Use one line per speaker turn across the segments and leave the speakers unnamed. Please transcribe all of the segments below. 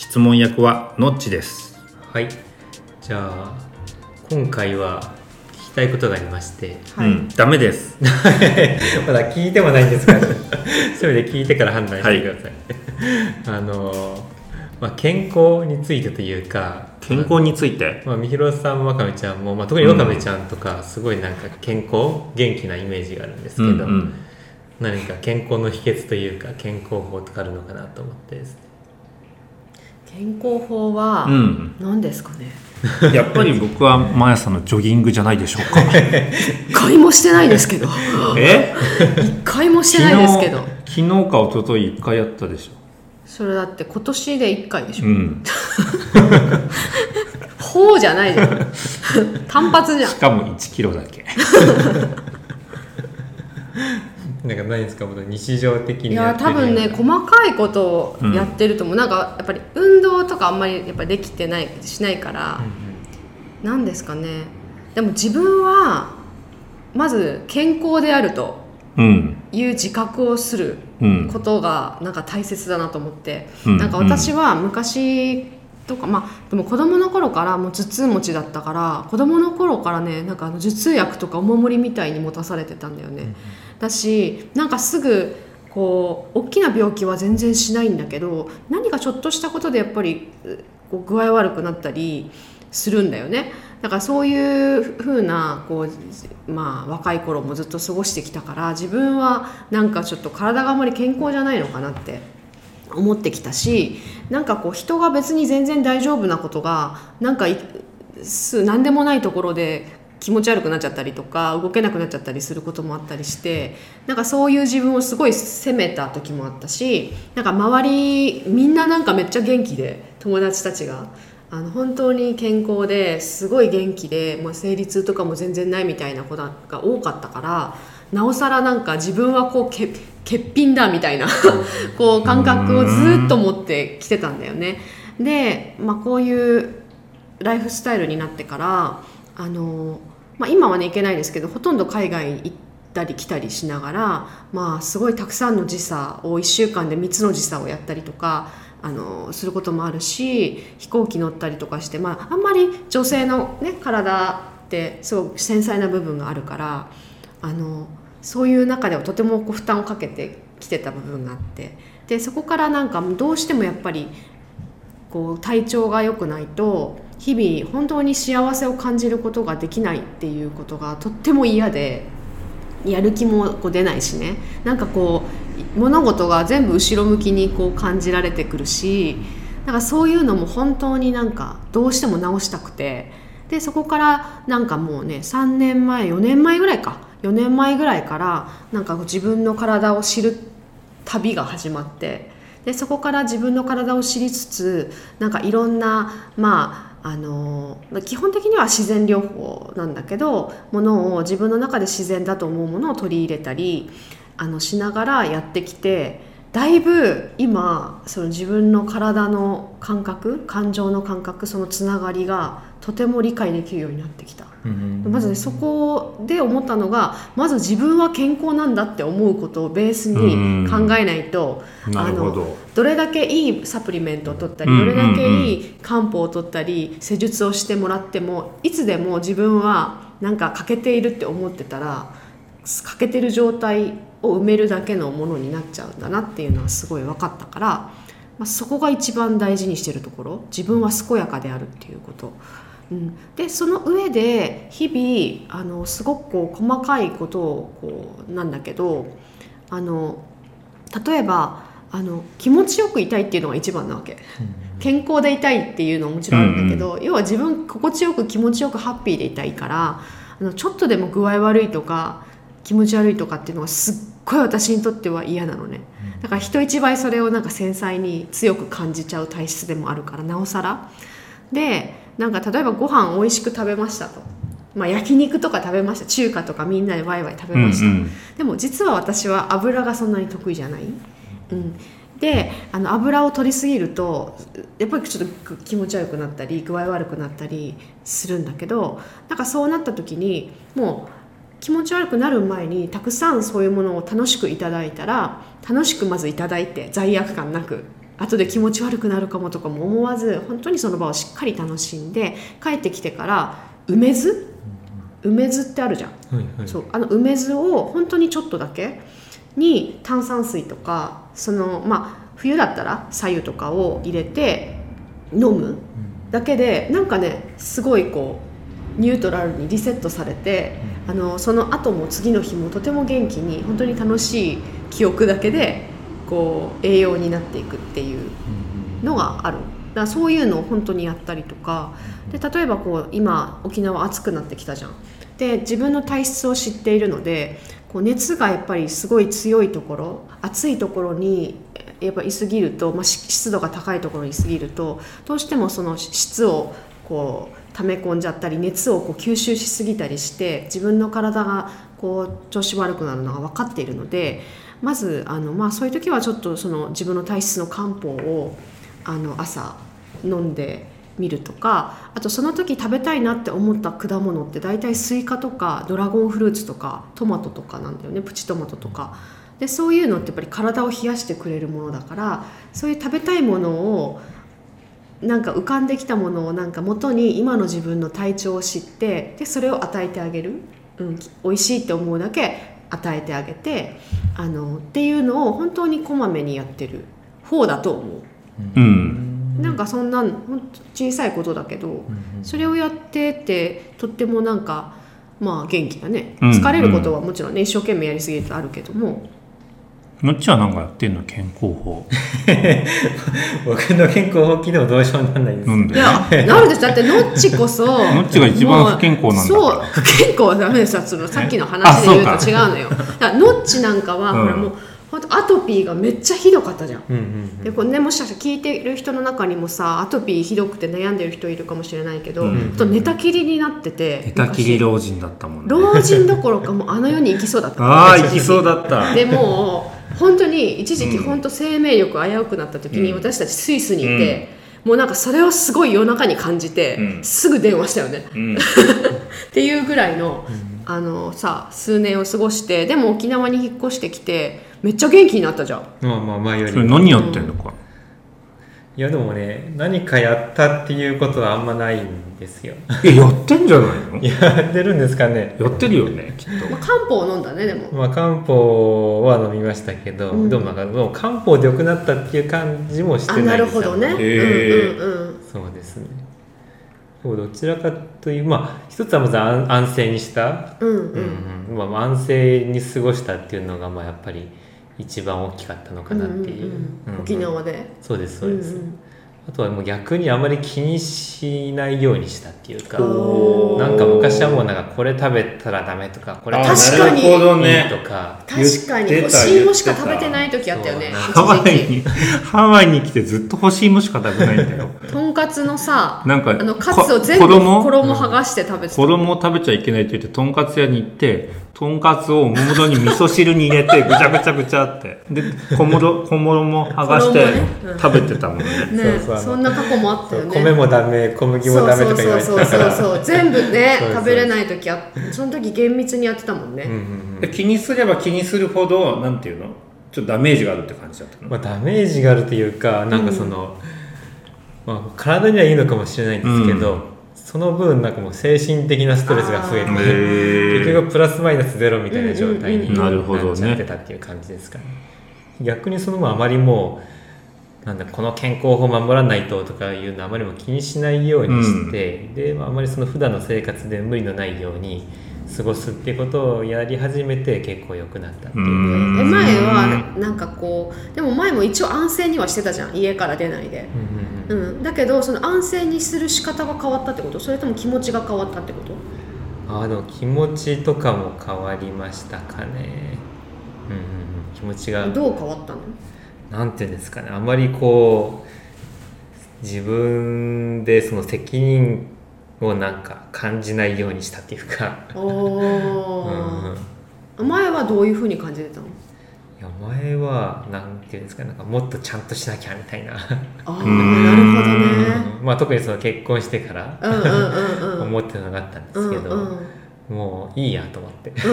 質問役はのっちです。
はい。じゃあ今回は聞きたいことがありまして。
はい。
うん。ダメです。
まだ聞いてもないんですか？らそれで聞いてから判断してください、あのまあ、健康についてというか
健康について？
まあ、みひろさんわかめちゃんも、まあ、特にわかめちゃんとかすごいなんか健康元気なイメージがあるんですけど、
うんうん。
何か健康の秘訣というか健康法とかあるのかなと思ってですね
健康法は
うん。
何ですかね、
やっぱり僕は毎朝のジョギングじゃないでしょうか。
一回もしてないですけど。
え？
一回もしてないですけど。
昨日か一昨日一回やったでしょ。
それだって今年で一回でしょ、
うん。
法じゃないじゃん。単発じゃん。
しかも1キロだけ
なんか何ですか日常的
い
にや
や多分ね細かいことをやってると思う、なんかやっぱり運動とかあんまりやっぱできてないしないから、なんですかね。でも自分はまず健康であると
うん。
いう自覚をする
うん。
ことがなんか大切だなと思って、
うん。
なんか私は昔とかまあでも子供の頃からもう頭痛持ちだったから子供の頃からねなんかあの頭痛薬とかお守りみたいに持たされてたんだよね、だしなんかすぐこう大きな病気は全然しないんだけど何かちょっとしたことでやっぱりこう具合悪くなったりするんだよね。だからそういうふうなこう、まあ、若い頃もずっと過ごしてきたから自分はなんかちょっと体があまり健康じゃないのかなって思ってきたしなんかこう人が別に全然大丈夫なことがなんか何でもないところで気持ち悪くなっちゃったりとか動けなくなっちゃったりすることもあったりしてなんかそういう自分をすごい責めた時もあったしなんか周りみんななんかめっちゃ元気で友達たちが。あの本当に健康ですごい元気でもう生理痛とかも全然ないみたいな子が多かったからなおさらなんか自分はこうけ欠品だみたいなこう感覚をずっと持ってきてたんだよね。で、まあ、こういうライフスタイルになってからあの、まあ、今はね行けないですけどほとんど海外行ったり来たりしながら、まあ、すごいたくさんの時差を1週間で3つの時差をやったりとかあのすることもあるし飛行機乗ったりとかして、まあ、あんまり女性の、ね、体ってすごく繊細な部分があるからあのそういう中ではとてもこう負担をかけてきてた部分があって。でそこからなんかどうしてもやっぱりこう体調が良くないと日々本当に幸せを感じることができないっていうことがとっても嫌でやる気もこう出ないしね。なんかこう物事が全部後ろ向きにこう感じられてくるしなんかそういうのも本当になんかどうしても直したくて。でそこからなんかもうね3年前4年前ぐらいか。4年前ぐらいからなんか自分の体を知る旅が始まってでそこから自分の体を知りつつなんかいろんなまああの基本的には自然療法なんだけどものを自分の中で自然だと思うものを取り入れたりあのしながらやってきてだいぶ今その自分の体の感覚感情の感覚そのつながりがとても理解できるようになってきた。まずねそこで思ったのがまず自分は健康なんだって思うことをベースに考えないとあのどれだけいいサプリメントを取ったりどれだけいい漢方を取ったり施術をしてもらってもいつでも自分はなんか欠けているって思ってたら欠けてる状態を埋めるだけのものになっちゃうんだなっていうのはすごい分かったから、まあ、そこが一番大事にしてるところ。自分は健やかであるっていうこと。うん、でその上で日々あのすごくこう細かいことをこうなんだけどあの例えばあの気持ちよくいたいっていうのが一番なわけ、健康でいたいっていうのももちろんあるんだけど、要は自分心地よく気持ちよくハッピーでいたいからあのちょっとでも具合悪いとか気持ち悪いとかっていうのがすっごい私にとっては嫌なのね。だから人一倍それをなんか繊細に強く感じちゃう体質でもあるからなおさら。でなんか例えばご飯美味しく食べましたと、まあ、焼肉とか食べました。中華とかみんなでワイワイ食べました、
うんうん。
でも実は私は油がそんなに得意じゃない、うん、であの油を取りすぎるとやっぱりちょっと気持ち悪くなったり具合悪くなったりするんだけどなんかそうなった時にもう気持ち悪くなる前にたくさんそういうものを楽しくいただいたら楽しくまずいただいて罪悪感なく後で気持ち悪くなるかもとかも思わず本当にその場をしっかり楽しんで帰ってきてから梅酢？梅酢ってあるじゃん。
はいはい。
そうあの梅酢を本当にちょっとだけに炭酸水とかそのまあ冬だったら白湯とかを入れて飲むだけでなんかねすごいこうニュートラルにリセットされてあのその後も次の日もとても元気に本当に楽しい記憶だけでこう栄養になっていくっていうのがある。だからそういうのを本当にやったりとか。で例えばこう今沖縄暑くなってきたじゃん。で自分の体質を知っているのでこう熱がやっぱりすごい強いところ暑いところにやっぱいすぎると、まあ、湿度が高いところにいすぎるとどうしてもその湿をこう溜め込んじゃったり熱をこう吸収しすぎたりして自分の体がこう調子悪くなるのが分かっているのでまずあの、まあ、そういう時はちょっとその自分の体質の漢方をあの朝飲んでみるとかあとその時食べたいなって思った果物って大体スイカとかドラゴンフルーツとかトマトとかなんだよねプチトマトとか。でそういうのってやっぱり体を冷やしてくれるものだからそういう食べたいものをなんか浮かんできたものをなんか元に今の自分の体調を知ってでそれを与えてあげる、うん、美味しいって思うだけ与えてあげてあのっていうのを本当にこまめにやってる方だと思う。
うん。
なんかそんなほんと小さいことだけど、それをやってってとってもなんかまあ元気だね。
うん。
疲れることはもちろんね、一生懸命やりすぎるとあるけども
のっちはなんかやってんの健康法。
僕の健康法聞いてもどうしようもなんないです。
なんで？
いやなるです。だってノッチこそ ノ
ッチが一番不健康なんだから。
そう不健康はダメです。よそのさっきの話で言うと違うのよ。だからノッチなんかは、
うん。
ほらもう本当アトピーがめっちゃひどかったじゃん。
うんうん
でこれねもしかしたら聞いてる人の中にもさアトピーひどくて悩んでる人いるかもしれないけど、
うん。
あと寝たきりになってて
寝たきり老人だったもんね。
老人どころかもうあの世に行きそうだった。
ああ行きそうだった。
でもう本当に一時期
うん。
本当生命力危うくなった時に
うん。
私たちスイスにいて、もうなんかそれをすごい夜中に感じて、
うん。
すぐ電話したよね。
うん。
っていうぐらいの,、あのさ数年を過ごしてでも沖縄に引っ越してきてめっちゃ元気になったじゃん。
まあまあ前より
それ何やってんのか
いやでもね何かやったっていうことはあんまないんですよ。
えやってんじゃないの？
やってるんですかね。
やってるよねきっと。
まあ、漢方を飲んだねでも。
まあ漢方は飲みましたけど、
うん。
でもなんかもう漢方で良くなったっていう感じもして
あ
ない
なるほどね、
へー。
うんうんうん
そうですね。どちらかというまあ一つはまず安安静にした、
うんうん。
うん。まあ、安静に過ごしたっていうのがまあやっぱり一番大きかったのかなっていう,、
沖縄で。
そうですそうです、
んん。
あとはもう逆にあまり気にしないようにしたっていうかなんか昔はもうなんかこれ食べたらダメとかこれ
あ
確かに。
いい
ね
とか。
確かに。干し芋しか食べてない時あったよね
ハワイにハワイに来てずっと干し芋しか食べないんだよ
とんかつのさ
なんか
あのカツを全部
衣
剥がして食べてた。
衣を食べちゃいけないって言ってとんかつ屋に行ってとんかつをおもむろに味噌汁に入れてぐちゃぐちゃぐちゃって。で小物小物も剥がして食べてたもんね。
ね
そうそう
そんな過去もあったよね。
米もダメ小麦もダメとか言われて
そうそう
たから
そうそう。全部ね
そうそう。
食べれない時あその時厳密にやってたもんね、
うんうんうん。
で気にすれば気にするほどなんていうの？ちょっとダメージがあるって感じだったの、
まあ、ダメージがあるというかなんかその、まあ、体にはいいのかもしれないんですけど、
うん
その分なんかもう精神的なストレスが増えて結局プラスマイナスゼロみたいな状態に
うんうん
うん。なるほどね。
なっちゃってたっていう感じですかね。逆にそのあまりもうなんだこの健康法を守らないととかいうのあまりも気にしないようにして、で、まあ、あまりその普段の生活で無理のないように過ごすっていうことをやり始めて結構良くなったっていう
前はなんかこうでも前も一応安静にはしてたじゃん。家から出ないで、
うんうんうん。
うん、だけどその安静にする仕方が変わったってこと？それとも気持ちが変わったってこと？
あーでも気持ちとかも変わりましたかね。うんうんうん。気持ちが
どう変わったの？
なんていうんですかね。あまりこう自分でその責任をなんか感じないようにしたっていうか、
お
うん。
ー前はどういうふうに感じてたの？
前はなんていうんですかなんかもっとちゃんとしなきゃみたいな、
あなるほどね。
まあ特にその結婚してから
うんうんうんうん。
思ってたのがあったんで
うん
すけど、
うん
もういいやと思って。
うん、放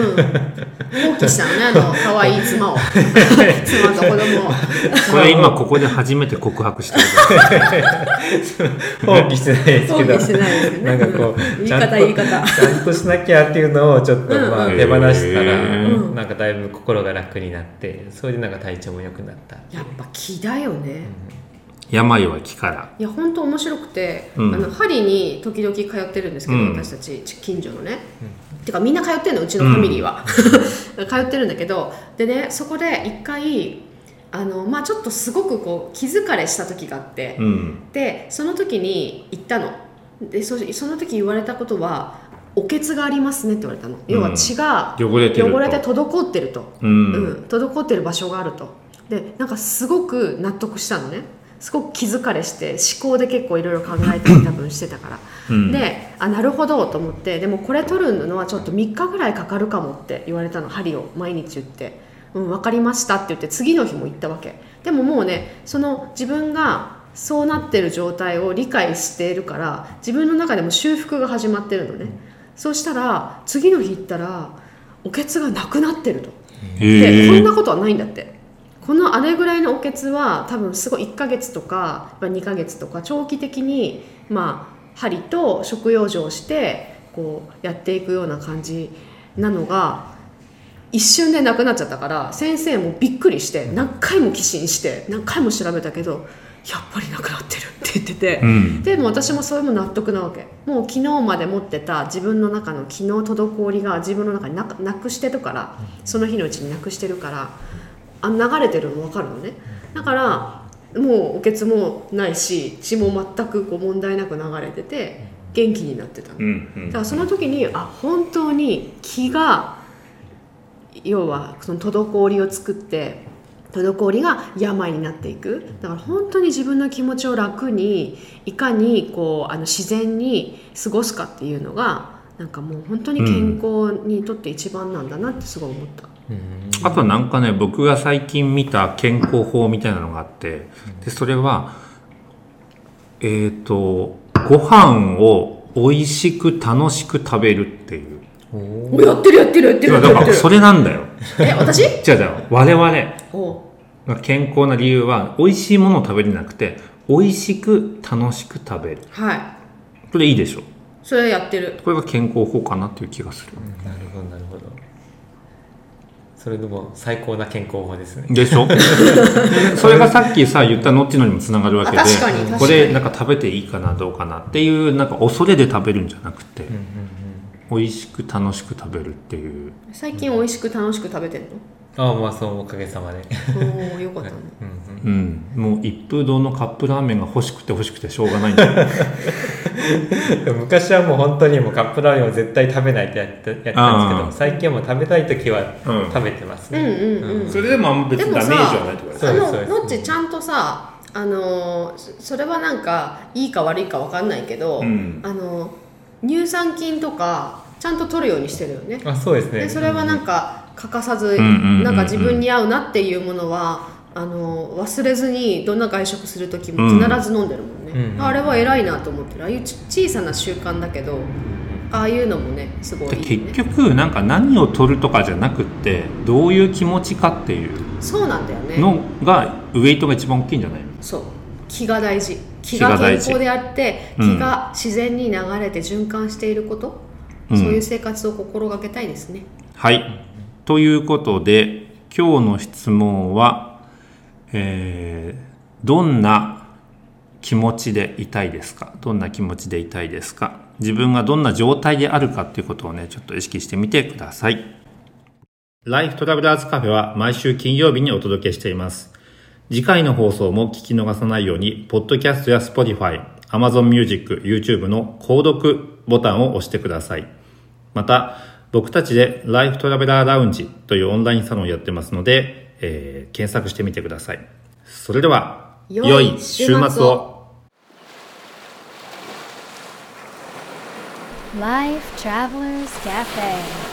棄したのねあの 可愛い妻を。妻と子供を。
これ今ここで初めて告白してる
放棄してないですけど。
放棄してないですよね。
なんかこう
言い
ちゃんと
方言い方。
ちゃんとしなきゃっていうのをちょっとまあ
うん。
うん
手放したら、
うん
なんかだいぶ心が楽になってそれでなんか体調も良くなった
やっぱ気だよね、
病は気から。
いや本当面白くて、
うん。
あの針に時々通ってるんですけど、
うん。
私たち近所のね、てかみんな通ってるのうちのファミリーは、通ってるんだけどでねそこで一回あのまあちょっとすごくこう気疲れした時があって、
うん。
でその時に言ったの。でそその時言われたことは「おけつがありますね」って言われたの。要は血が
汚れてると。
汚れて滞ってると、
うん、
うん、滞ってる場所があると。でなんかすごく納得したのねすごく気疲れして思考で結構いろいろ考えたり 多分してたから、
うん。
であなるほどと思ってでもこれ取るのはちょっと3日ぐらいかかるかもって言われたの針を毎日言って「うん分かりました」って言って次の日も行ったわけ。でももうねその自分がそうなってる状態を理解しているから自分の中でも修復が始まってるのね、そうしたら次の日行ったらおけつがなくなってると。でこんなことはないんだってこのあれぐらいのおけつは多分すごい1ヶ月とかまあ2ヶ月とか長期的にまあ針と食用状をしてこうやっていくような感じなのが一瞬でなくなっちゃったから先生もびっくりして何回も寄進して何回も調べたけどやっぱりなくなってるって言ってて、
うん。
でも私もそれも納得なわけ。もう昨日まで持ってた自分の中の昨日滞りが自分の中になくなくしてるからその日のうちになくしてるからあ流れてるの分かるのね。だからもうおけつもないし血も全くこう問題なく流れてて元気になってたの。
うんうん
だからその時にあ本当に気が要はその滞りを作って滞りが病になっていく。だから本当に自分の気持ちを楽にいかにこうあの自然に過ごすかっていうのがなんかもう本当に健康にとって一番なんだなってすごい思った、
うん
あとなんかね僕が最近見た健康法みたいなのがあってでそれはえっ、とご飯を美味しく楽しく食べるっていう。
お
やってるやってるやってるや
だから
ってる
それなんだよ。
え私？
違う違う。我々。健康な理由は美味しいものを食べるんじゃなくて美味しく楽しく食べる。
はい。
これいいでしょ。
それやってる。
これが健康法かなっていう気がする。
なるほどなるほどそれでも最高な健康法ですね。
でしょ？それがさっきさ言ったのっちのにもつながるわけでこれなんか食べていいかなどうかなっていうなんか恐れで食べるんじゃなくて、
うんうん。
美味しく楽しく食べるっていう。
最近美味しく楽しく食べてんの？
ああまあそうおかげさまで。
おおよかったね。
うんうん。
うん。もう一風堂のカップラーメンが欲しくて欲しくてしょうがないんだよ。
昔はもう本当にもうカップラーメンを絶対食べないってやってやってたんですけど最近はもう食べたい時は
うん。
食べてます
うん
ね、
うんうん。
それでもあんま別にダメージはないとか
そう
あ
ですそうです。
ののっちちゃんとさあのそれはなんかいいか悪いか分かんないけど、
うん。
あの乳酸菌とかちゃんと取るようにしてるよね。
あそうですね。
でそれはなんか欠かさず、なんか自分に合うなっていうものはあの忘れずにどんな外食する時も必ず飲んでるもんね、
うんうん。
あれは偉いなと思ってる。ああいうち小さな習慣だけどああいうのもねすごい
で
いい、ね、
結局なんか何を取るとかじゃなくってどういう気持ちかっていう。
そうなんだよね。
のがウエイトが一番大きいんじゃないの？
そう。気が大事。気が健康であって
うん。
気が自然に流れて循環していること、
うん。
そういう生活を心がけたいですね。
はい。ということで、今日の質問は、えーどんな気持ちでいたいですか？どんな気持ちでいたいですか？自分がどんな状態であるかっていうことをね、ちょっと意識してみてください。ライフトラベラーズカフェは毎週金曜日にお届けしています。次回の放送も聞き逃さないように、ポッドキャストや Spotify、Amazon Music、YouTube の購読ボタンを押してください。また、僕たちでライフトラベラーラウンジというオンラインサロンをやってますので、えー検索してみてください。それでは、良い週末を。
Life Travelers Cafe